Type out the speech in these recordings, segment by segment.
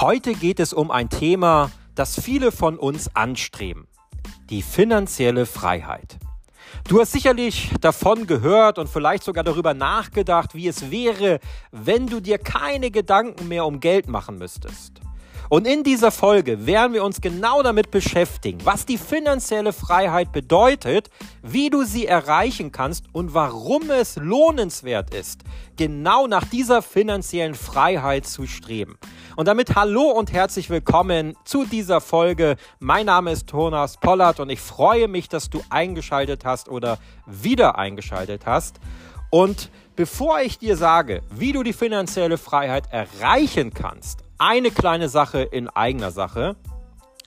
Heute geht es um ein Thema, das viele von uns anstreben. Die finanzielle Freiheit. Du hast sicherlich davon gehört und vielleicht sogar darüber nachgedacht, wie es wäre, wenn du dir keine Gedanken mehr um Geld machen müsstest. Und in dieser Folge werden wir uns genau damit beschäftigen, was die finanzielle Freiheit bedeutet, wie du sie erreichen kannst und warum es lohnenswert ist, genau nach dieser finanziellen Freiheit zu streben. Und damit hallo und herzlich willkommen zu dieser Folge. Mein Name ist Thomas Pollard und ich freue mich, dass du eingeschaltet hast oder wieder eingeschaltet hast. Und bevor ich dir sage, wie du die finanzielle Freiheit erreichen kannst, eine kleine Sache in eigener Sache.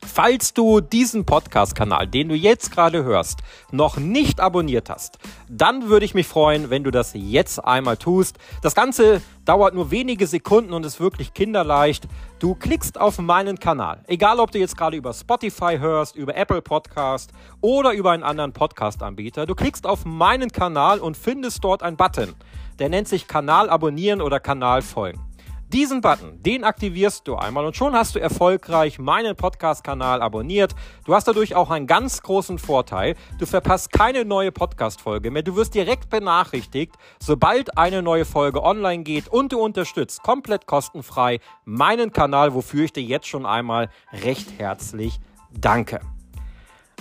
Falls du diesen Podcast-Kanal, den du jetzt gerade hörst, noch nicht abonniert hast, dann würde ich mich freuen, wenn du das jetzt einmal tust. Das Ganze dauert nur wenige Sekunden und ist wirklich kinderleicht. Du klickst auf meinen Kanal. Egal, ob du jetzt gerade über Spotify hörst, über Apple Podcast oder über einen anderen Podcast-Anbieter. Du klickst auf meinen Kanal und findest dort einen Button. Der nennt sich Kanal abonnieren oder Kanal folgen. Diesen Button, den aktivierst du einmal und schon hast du erfolgreich meinen Podcast-Kanal abonniert. Du hast dadurch auch einen ganz großen Vorteil. Du verpasst keine neue Podcast-Folge mehr. Du wirst direkt benachrichtigt, sobald eine neue Folge online geht und du unterstützt komplett kostenfrei meinen Kanal, wofür ich dir jetzt schon einmal recht herzlich danke.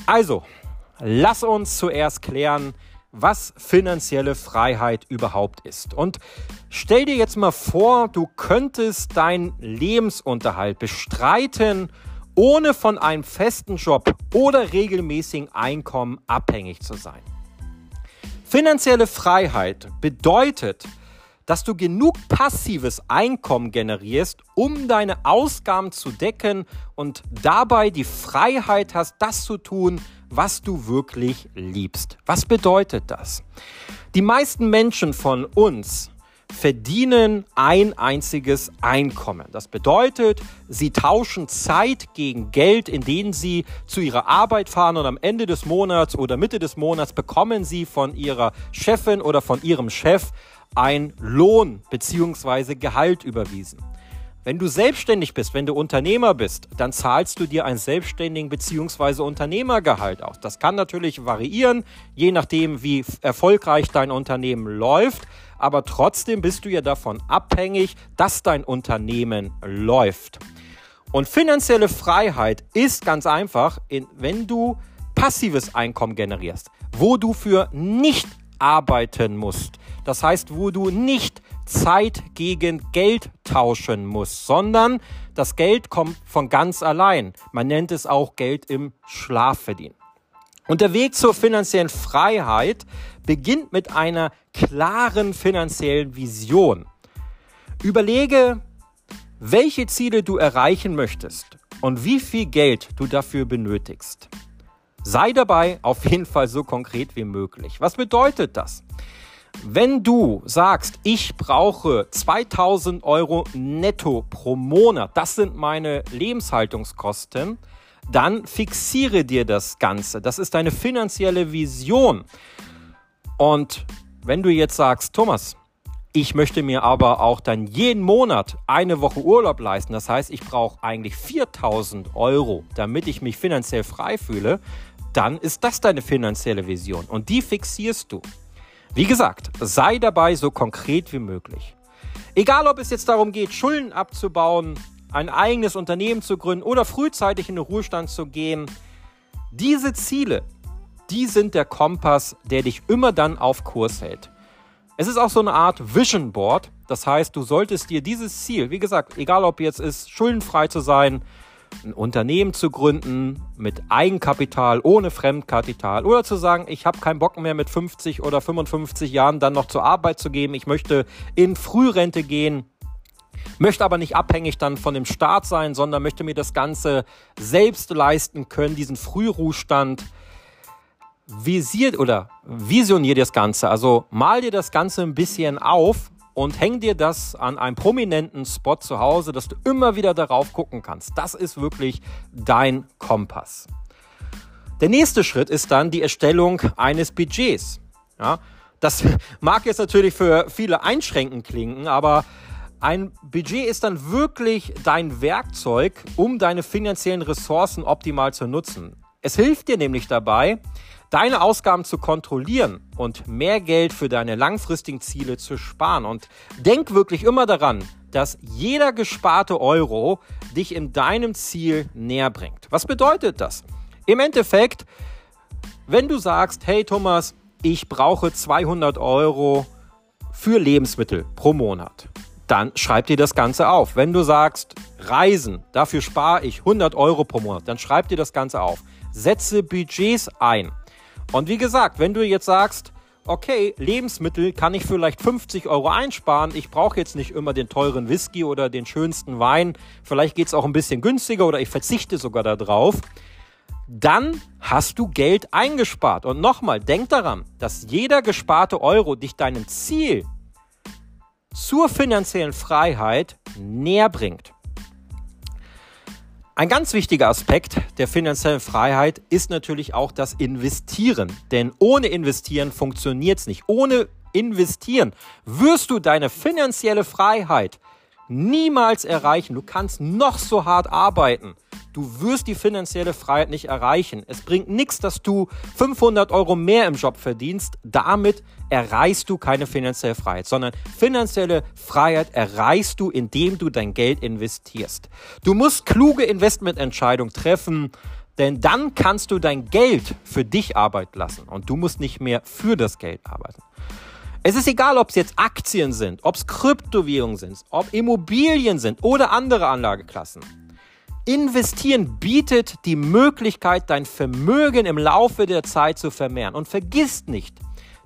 Also, lass uns zuerst klären, was finanzielle Freiheit überhaupt ist. Und stell dir jetzt mal vor, du könntest deinen Lebensunterhalt bestreiten, ohne von einem festen Job oder regelmäßigen Einkommen abhängig zu sein. Finanzielle Freiheit bedeutet, dass du genug passives Einkommen generierst, um deine Ausgaben zu decken und dabei die Freiheit hast, das zu tun, was du wirklich liebst. Was bedeutet das? Die meisten Menschen von uns verdienen ein einziges Einkommen. Das bedeutet, sie tauschen Zeit gegen Geld, indem sie zu ihrer Arbeit fahren und am Ende des Monats oder Mitte des Monats bekommen sie von ihrer Chefin oder von ihrem Chef ein Lohn bzw. Gehalt überwiesen. Wenn du selbstständig bist, wenn du Unternehmer bist, dann zahlst du dir ein Selbstständigen bzw. Unternehmergehalt aus. Das kann natürlich variieren, je nachdem, wie erfolgreich dein Unternehmen läuft. Aber trotzdem bist du ja davon abhängig, dass dein Unternehmen läuft. Und finanzielle Freiheit ist ganz einfach, wenn du passives Einkommen generierst, wo du für nicht arbeiten musst. Das heißt, wo du nicht Zeit gegen Geld tauschen muss, sondern das Geld kommt von ganz allein. Man nennt es auch Geld im Schlaf verdienen. Und der Weg zur finanziellen Freiheit beginnt mit einer klaren finanziellen Vision. Überlege, welche Ziele du erreichen möchtest und wie viel Geld du dafür benötigst. Sei dabei auf jeden Fall so konkret wie möglich. Was bedeutet das? Wenn du sagst, ich brauche 2000 Euro netto pro Monat, das sind meine Lebenshaltungskosten, dann fixiere dir das Ganze. Das ist deine finanzielle Vision. Und wenn du jetzt sagst, Thomas, ich möchte mir aber auch dann jeden Monat eine Woche Urlaub leisten. Das heißt, ich brauche eigentlich 4000 Euro, damit ich mich finanziell frei fühle. Dann ist das deine finanzielle Vision und die fixierst du. Wie gesagt, sei dabei so konkret wie möglich. Egal, ob es jetzt darum geht, Schulden abzubauen, ein eigenes Unternehmen zu gründen oder frühzeitig in den Ruhestand zu gehen, diese Ziele, die sind der Kompass, der dich immer dann auf Kurs hält. Es ist auch so eine Art Vision Board. Das heißt, du solltest dir dieses Ziel, wie gesagt, egal ob jetzt ist, schuldenfrei zu sein, ein Unternehmen zu gründen mit Eigenkapital, ohne Fremdkapital oder zu sagen, ich habe keinen Bock mehr mit 50 oder 55 Jahren dann noch zur Arbeit zu gehen, ich möchte in Frührente gehen, möchte aber nicht abhängig dann von dem Staat sein, sondern möchte mir das Ganze selbst leisten können, diesen Frühruhestand. Visiert oder visioniert das Ganze. Also mal dir das Ganze ein bisschen auf und häng dir das an einem prominenten Spot zu Hause, dass du immer wieder darauf gucken kannst. Das ist wirklich dein Kompass. Der nächste Schritt ist dann die Erstellung eines Budgets. Ja, das mag jetzt natürlich für viele einschränkend klingen, aber Ein Budget ist dann wirklich dein Werkzeug, um deine finanziellen Ressourcen optimal zu nutzen. Es hilft dir nämlich dabei, deine Ausgaben zu kontrollieren und mehr Geld für deine langfristigen Ziele zu sparen. Und denk wirklich immer daran, dass jeder gesparte Euro dich in deinem Ziel näher bringt. Was bedeutet das? Im Endeffekt, wenn du sagst, hey Thomas, ich brauche 200 Euro für Lebensmittel pro Monat, dann schreib dir das Ganze auf. Wenn du sagst, Reisen, dafür spare ich 100 Euro pro Monat, dann schreib dir das Ganze auf. Setze Budgets ein. Und wie gesagt, wenn du jetzt sagst, okay, Lebensmittel kann ich vielleicht 50 Euro einsparen, ich brauche jetzt nicht immer den teuren Whisky oder den schönsten Wein, vielleicht geht es auch ein bisschen günstiger oder ich verzichte sogar darauf, dann hast du Geld eingespart. Und nochmal, denk daran, dass jeder gesparte Euro dich deinem Ziel zur finanziellen Freiheit näher bringt. Ein ganz wichtiger Aspekt der finanziellen Freiheit ist natürlich auch das Investieren. Denn ohne Investieren funktioniert es nicht. Ohne Investieren wirst du deine finanzielle Freiheit niemals erreichen. Du kannst noch so hart arbeiten. Du wirst die finanzielle Freiheit nicht erreichen. Es bringt nichts, dass du 500 Euro mehr im Job verdienst. Damit erreichst du keine finanzielle Freiheit, sondern finanzielle Freiheit erreichst du, indem du dein Geld investierst. Du musst kluge Investmententscheidungen treffen, denn dann kannst du dein Geld für dich arbeiten lassen und du musst nicht mehr für das Geld arbeiten. Es ist egal, ob es jetzt Aktien sind, ob es Kryptowährungen sind, ob Immobilien sind oder andere Anlageklassen. Investieren bietet die Möglichkeit, dein Vermögen im Laufe der Zeit zu vermehren. Und vergiss nicht,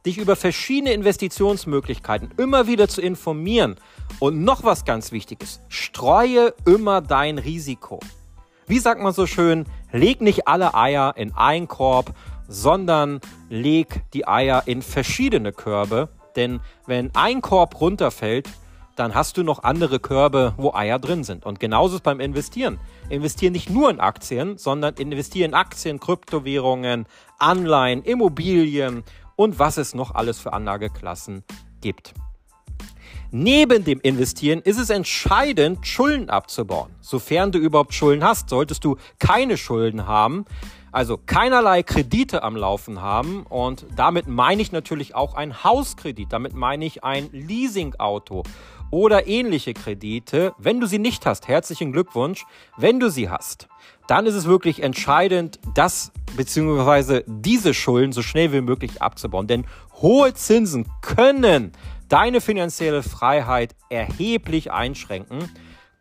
dich über verschiedene Investitionsmöglichkeiten immer wieder zu informieren. Und noch was ganz Wichtiges, streue immer dein Risiko. Wie sagt man so schön, leg nicht alle Eier in einen Korb, sondern leg die Eier in verschiedene Körbe. Denn wenn ein Korb runterfällt, dann hast du noch andere Körbe, wo Eier drin sind. Und genauso ist beim Investieren. Investiere nicht nur in Aktien, sondern investiere in Aktien, Kryptowährungen, Anleihen, Immobilien und was es noch alles für Anlageklassen gibt. Neben dem Investieren ist es entscheidend, Schulden abzubauen. Sofern du überhaupt Schulden hast, solltest du keine Schulden haben. Also keinerlei Kredite am Laufen haben und damit meine ich natürlich auch ein Hauskredit, damit meine ich ein Leasingauto oder ähnliche Kredite. Wenn du sie nicht hast, herzlichen Glückwunsch. Wenn du sie hast, dann ist es wirklich entscheidend, das bzw. diese Schulden so schnell wie möglich abzubauen. Denn hohe Zinsen können deine finanzielle Freiheit erheblich einschränken.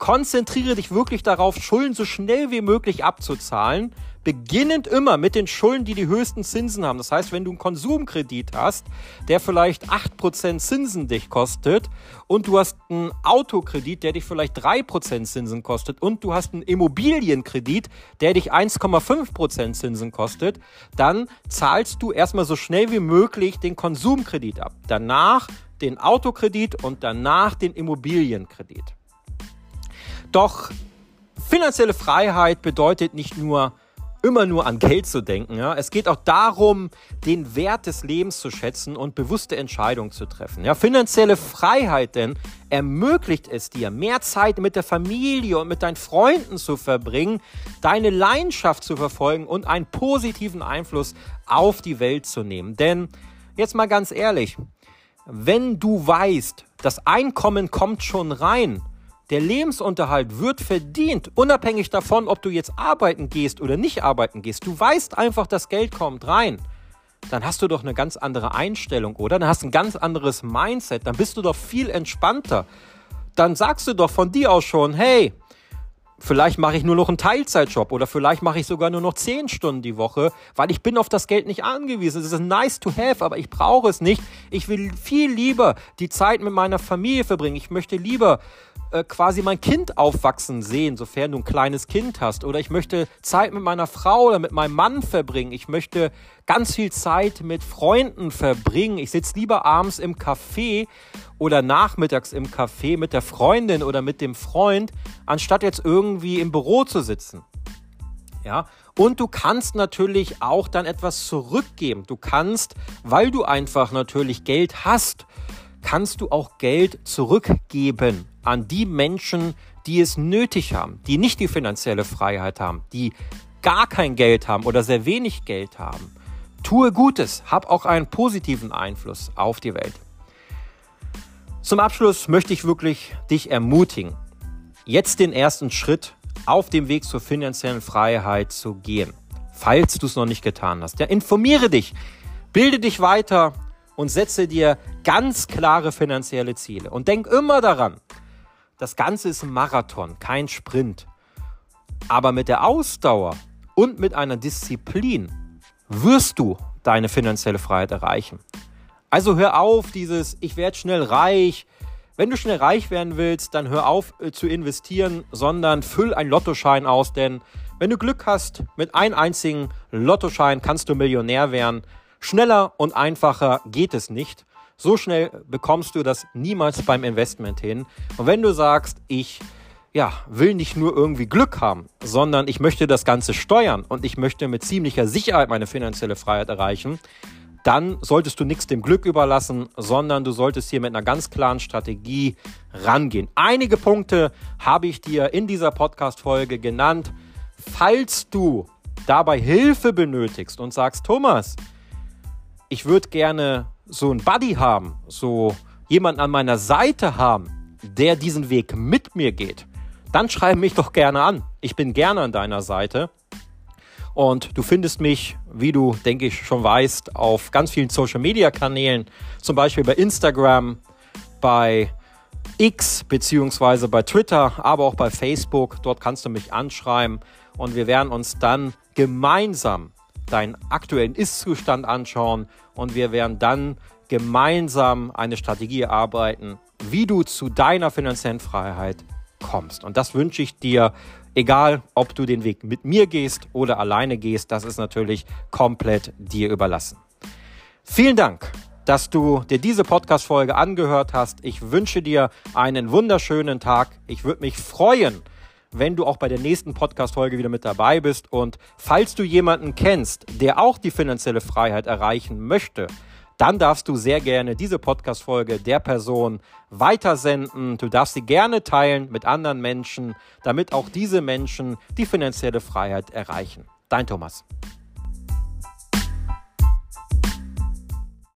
Konzentriere dich wirklich darauf, Schulden so schnell wie möglich abzuzahlen beginnend immer mit den Schulden, die die höchsten Zinsen haben. Das heißt, wenn du einen Konsumkredit hast, der vielleicht 8% Zinsen dich kostet und du hast einen Autokredit, der dich vielleicht 3% Zinsen kostet und du hast einen Immobilienkredit, der dich 1,5% Zinsen kostet, dann zahlst du erstmal so schnell wie möglich den Konsumkredit ab. Danach den Autokredit und danach den Immobilienkredit. Doch finanzielle Freiheit bedeutet nicht nur immer nur an Geld zu denken. Ja? Es geht auch darum, den Wert des Lebens zu schätzen und bewusste Entscheidungen zu treffen. Ja? Finanzielle Freiheit denn ermöglicht es dir, mehr Zeit mit der Familie und mit deinen Freunden zu verbringen, deine Leidenschaft zu verfolgen und einen positiven Einfluss auf die Welt zu nehmen. Denn jetzt mal ganz ehrlich, wenn du weißt, das Einkommen kommt schon rein, der Lebensunterhalt wird verdient, unabhängig davon, ob du jetzt arbeiten gehst oder nicht arbeiten gehst. Du weißt einfach, das Geld kommt rein. Dann hast du doch eine ganz andere Einstellung, oder? Dann hast du ein ganz anderes Mindset. Dann bist du doch viel entspannter. Dann sagst du doch von dir aus schon, hey, Vielleicht mache ich nur noch einen Teilzeitjob oder vielleicht mache ich sogar nur noch 10 Stunden die Woche, weil ich bin auf das Geld nicht angewiesen. Es ist nice to have, aber ich brauche es nicht. Ich will viel lieber die Zeit mit meiner Familie verbringen. Ich möchte lieber äh, quasi mein Kind aufwachsen sehen, sofern du ein kleines Kind hast. Oder ich möchte Zeit mit meiner Frau oder mit meinem Mann verbringen. Ich möchte ganz viel Zeit mit Freunden verbringen. Ich sitze lieber abends im Café oder nachmittags im Café mit der Freundin oder mit dem Freund, anstatt jetzt irgendwie im Büro zu sitzen. Ja, und du kannst natürlich auch dann etwas zurückgeben. Du kannst, weil du einfach natürlich Geld hast, kannst du auch Geld zurückgeben an die Menschen, die es nötig haben, die nicht die finanzielle Freiheit haben, die gar kein Geld haben oder sehr wenig Geld haben. Tue Gutes, hab auch einen positiven Einfluss auf die Welt. Zum Abschluss möchte ich wirklich dich ermutigen, jetzt den ersten Schritt auf dem Weg zur finanziellen Freiheit zu gehen, falls du es noch nicht getan hast. Ja, informiere dich, bilde dich weiter und setze dir ganz klare finanzielle Ziele. Und denk immer daran, das Ganze ist ein Marathon, kein Sprint. Aber mit der Ausdauer und mit einer Disziplin wirst du deine finanzielle Freiheit erreichen. Also hör auf dieses, ich werde schnell reich. Wenn du schnell reich werden willst, dann hör auf äh, zu investieren, sondern füll einen Lottoschein aus, denn wenn du Glück hast, mit einem einzigen Lottoschein kannst du Millionär werden. Schneller und einfacher geht es nicht. So schnell bekommst du das niemals beim Investment hin. Und wenn du sagst, ich ja, will nicht nur irgendwie Glück haben, sondern ich möchte das Ganze steuern und ich möchte mit ziemlicher Sicherheit meine finanzielle Freiheit erreichen, dann solltest du nichts dem Glück überlassen, sondern du solltest hier mit einer ganz klaren Strategie rangehen. Einige Punkte habe ich dir in dieser Podcast-Folge genannt. Falls du dabei Hilfe benötigst und sagst, Thomas, ich würde gerne so einen Buddy haben, so jemanden an meiner Seite haben, der diesen Weg mit mir geht, dann schreib mich doch gerne an. Ich bin gerne an deiner Seite. Und du findest mich, wie du, denke ich, schon weißt, auf ganz vielen Social-Media-Kanälen, zum Beispiel bei Instagram, bei X beziehungsweise bei Twitter, aber auch bei Facebook. Dort kannst du mich anschreiben und wir werden uns dann gemeinsam deinen aktuellen Ist-Zustand anschauen und wir werden dann gemeinsam eine Strategie erarbeiten, wie du zu deiner finanziellen Freiheit kommst. Und das wünsche ich dir Egal, ob du den Weg mit mir gehst oder alleine gehst, das ist natürlich komplett dir überlassen. Vielen Dank, dass du dir diese Podcast-Folge angehört hast. Ich wünsche dir einen wunderschönen Tag. Ich würde mich freuen, wenn du auch bei der nächsten Podcast-Folge wieder mit dabei bist. Und falls du jemanden kennst, der auch die finanzielle Freiheit erreichen möchte, dann darfst du sehr gerne diese Podcast-Folge der Person weitersenden. Du darfst sie gerne teilen mit anderen Menschen, damit auch diese Menschen die finanzielle Freiheit erreichen. Dein Thomas.